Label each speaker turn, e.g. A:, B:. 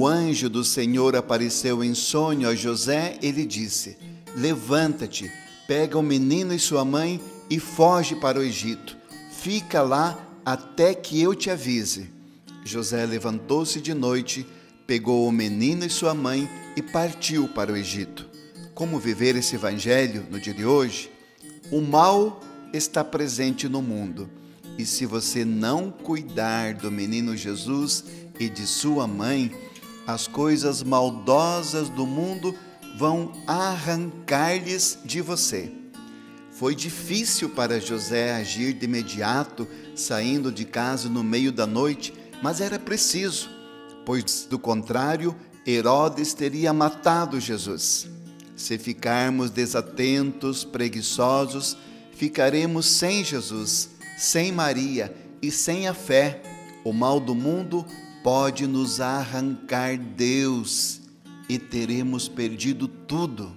A: o anjo do Senhor apareceu em sonho a José, ele disse: Levanta-te, pega o menino e sua mãe e foge para o Egito. Fica lá até que eu te avise. José levantou-se de noite, pegou o menino e sua mãe e partiu para o Egito. Como viver esse evangelho no dia de hoje? O mal está presente no mundo. E se você não cuidar do menino Jesus e de sua mãe, as coisas maldosas do mundo vão arrancar-lhes de você. Foi difícil para José agir de imediato, saindo de casa no meio da noite, mas era preciso, pois do contrário, Herodes teria matado Jesus. Se ficarmos desatentos, preguiçosos, ficaremos sem Jesus, sem Maria e sem a fé. O mal do mundo pode nos arrancar Deus e teremos perdido tudo.